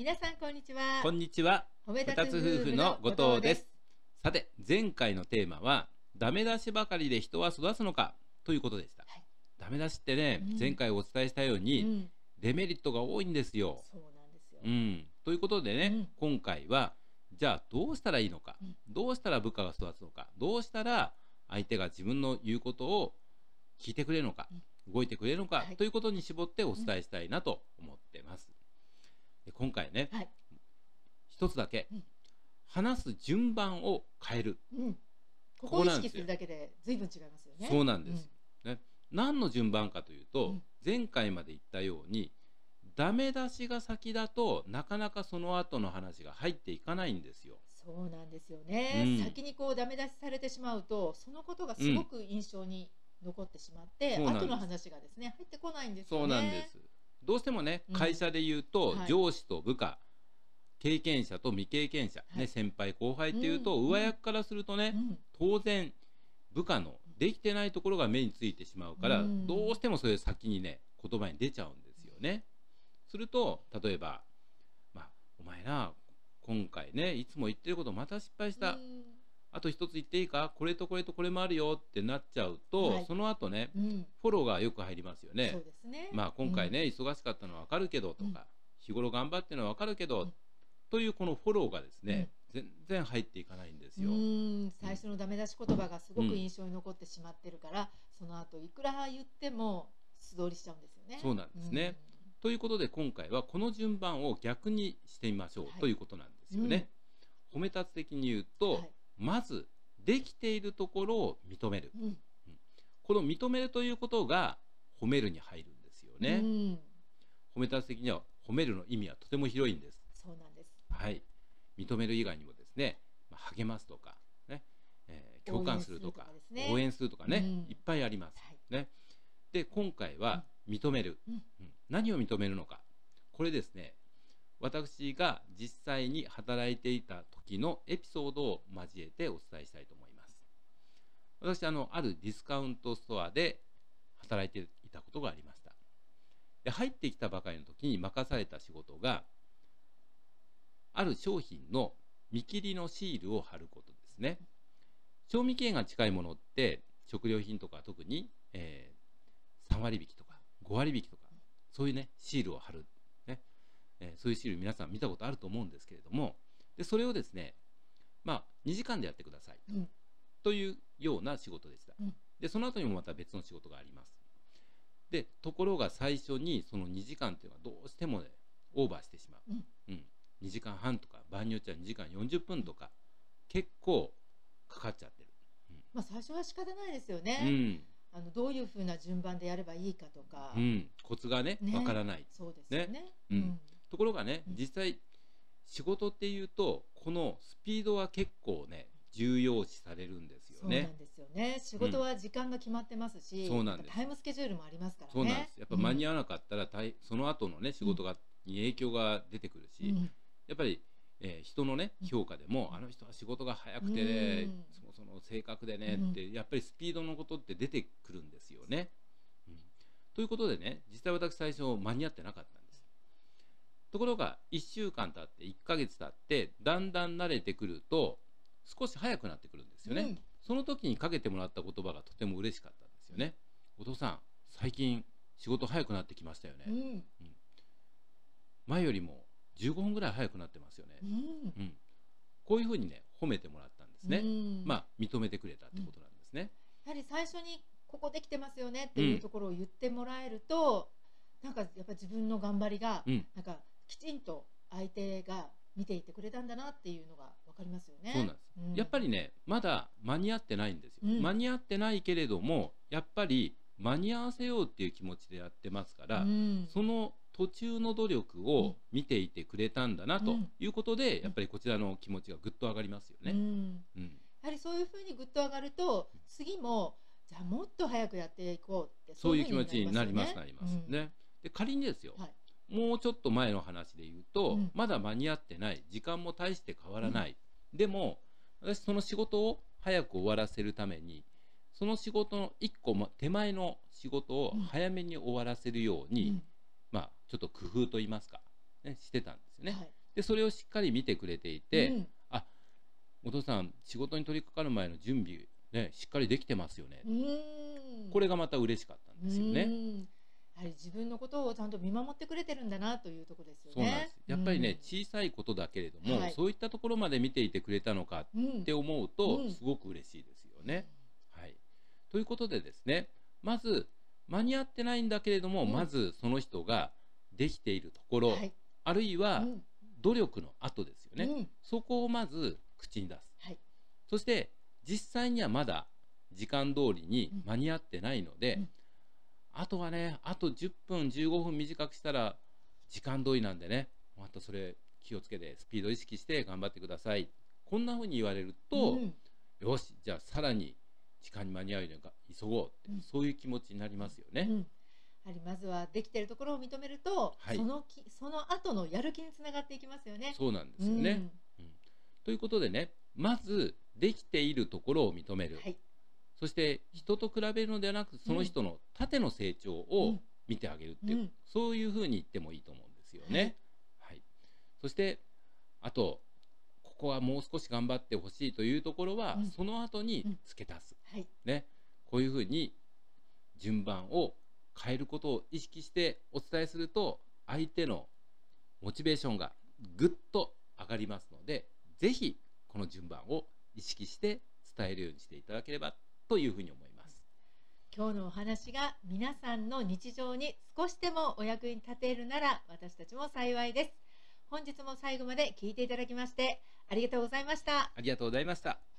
皆さんこんにちは。こんにちは。褒め二つ夫婦の後藤です。。さて、前回のテーマは、ダメ出しばかりで人は育つのかということでした。はいダメ出しってね、うん前回お伝えしたよううに、ん、デメリットが多いんですよ。そうなんですよ。うん。ということでね、今回は、じゃあどうしたらいいのか、うんどうしたら部下が育つのか、どうしたら相手が自分の言うことを聞いてくれるのか、動いてくれるのか、はいということに絞ってお伝えしたいなと思ってます。で今回ね、はい。一つだけ、うん話す順番を変える、うん。こここを意識するだけで随分違いますよね。そうなんです、ね、何の順番かというと、うん前回まで言ったようにダメ出しが先だとなかなかその後の話が入っていかないんですよ。そうなんですよね、うん先にこうダメ出しされてしまうとそのことがすごく印象に残ってしまって、後の話がですね入ってこないんですよね。そうなんです。どうしてもねうん。会社で言うと、はい。上司と部下経験者と未経験者、はい。ね、先輩後輩っていうと、うん上役からするとね、うん。当然部下のできてないところが目についてしまうから、うん。どうしてもそれ先にね言葉に出ちゃうんですよね。すると例えば「まあ、お前な今回ねいつも言ってることまた失敗した、あと一つ言っていいか？これとこれとこれもあるよ」ってなっちゃうと、はいその後ねうんうんフォローがよく入りますよね。そうですね。まあ、今回ね、忙しかったのは分かるけどとか、うん日頃頑張ってるのは分かるけど、うんというこのフォローがですね、全然入っていかないんですよ。最初のダメ出し言葉がすごうんく印象に残ってしまってるから、その後いくら言っても素通りしちゃうんですよね。そうなんですねということで今回はこの順番を逆にしてみましょう、はいということなんですよね。褒め立つ的に言うと、はいまずできているところを認めるうん。この認めるということが褒めるに入るんですようね。ん褒め立つ的には褒めるの意味はとても広いんです。そうなんです。はい、認める以外にもですね、まあ励ますとか、ねえー共感するとか応援するとかねね、うんいっぱいあります。はい。ね、で今回は認める、うんうん何を認めるのかこれですね私が実際に働いていた時のエピソードを交えてお伝えしたいと思います。私あのあるディスカウントストアで働いていたことがありました。で入ってきたばかりの時に任された仕事がある商品の見切りのシールを貼ることですね。賞味期限が近いものって食料品とか特に、えー3割引きとか5割引きとかそういうねシールを貼る、えーそういうシール皆さん見たことあると思うんですけれどもでそれをですねまあ2時間でやってください。うん。というような仕事でした、うん。でその後にもまた別の仕事があります。でところが最初にその2時間っていうのはどうしてもねオーバーしてしまう、うん。2時間半とか場合によっては2時間40分とか結構かかっちゃってる。まあ最初は仕方ないですようね。ん、あのどういうふうな順番でやればいいかとか。うん、コツがねね。わからない。そうですよね。うんところがねうん。実際仕事っていうとこのスピードは結構ね重要視されるんですよね。そうなんですよね。仕事は時間が決まってますし、そうなんです。タイムスケジュールもありますからね。そうなんです。やっぱ間に合合わなかったら大その後のね仕事がに影響が出てくるし、うん。やっぱり、えー人のねうん。評価でも、うんあの人は仕事が早くてね、うん。そのその正確でねうん。ってやっぱりスピードのことって出てくるんですよね。うん。ということでね実際私最初間に合ってなかった。ところが1週間経って1ヶ月経ってだんだん慣れてくると少し早くなってくるんですよね。うん。その時にかけてもらった言葉がとても嬉しかったんですよね。お父さん最近仕事早くなってきましたよね。うん。前よりも15分ぐらい早くなってますよね。うん。うん、こういうふうにね褒めてもらったんですね、うん。まあ認めてくれたってことなんですね、やはり最初にここできてますよねっていうところを言ってもらえると、なんかやっぱ自分の頑張りが、うん。なんかきちんと相手が見ていてくれたんだなっていうのがわかりますよね。そうなんです、うん。やっぱりねまだ間に合ってないんですよ、うん。間に合ってないけれどもやっぱり間に合わせようっていう気持ちでやってますから、うん。その途中の努力を見ていてくれたんだなとうん。いうことで、やっぱりこちらの気持ちがぐっと上がりますよね、うん。うん。やはりそういうふうにぐっと上がると次もじゃあもっと早くやっていこうってそういう気持ふちになりますよなります。ね、で仮にですよ、はいもうちょっと前の話で言うと、うん。まだ間に合ってない。時間も大して変わらない、でも私その仕事を早く終わらせるためにその仕事の一個ま手前の仕事を早めに終わらせるように、うん。まあちょっと工夫と言いますか。ね、してたんですよね。はい。でそれをしっかり見てくれていて、うん。お父さん仕事に取り掛かる前の準備、ね、しっかりできてますよね、うん。これがまた嬉しかったんですよね。はり自分のことをちゃんと見守ってくれてるんだなというところですよね。そうなんです。やっぱりね、うん。小さいことだけれども、はい。そういったところまで見ていてくれたのかうん。って思うと、うん。すごく嬉しいですよね。はい、ということでですねまず間に合ってないんだけれども、うん。まずその人ができているところ、はい。あるいはうん。努力の後ですよね、うん。そこをまず口に出す。はい。そして実際にはまだ時間通りに間に合ってないので、うんあとはねあと10分15分短くしたら時間通りなんでねまたそれ気をつけてスピード意識して頑張ってください。こんな風に言われると、うん。よしじゃあさらに時間に間に合うように急ごうって、うん。そういう気持ちになりますよね。うん。やはりまずはできてるところを認めると、はい。そのきその後のやる気につながっていきますよね。そうなんですよね、うん。ということでねまずできているところを認める、うんはい。そして人と比べるのではなくその人の縦の成長うをん。見てあげるっていう、うん。そういうふうに言ってもいいと思うんですよね。はい。そしてあとここはもう少し頑張ってほしいというところは、うん。その後に付け足す、はい。ね、こういうふうに順番を変えることを意識してお伝えすると相手のモチベーションがぐっと上がりますのでぜひこの順番を意識して伝えるようにしていただければというふうに思います。今日のお話が皆さんの日常に少しでもお役に立てるなら私たちも幸いです。本日も最後まで聞いていただきましてありがとうございました。ありがとうございました。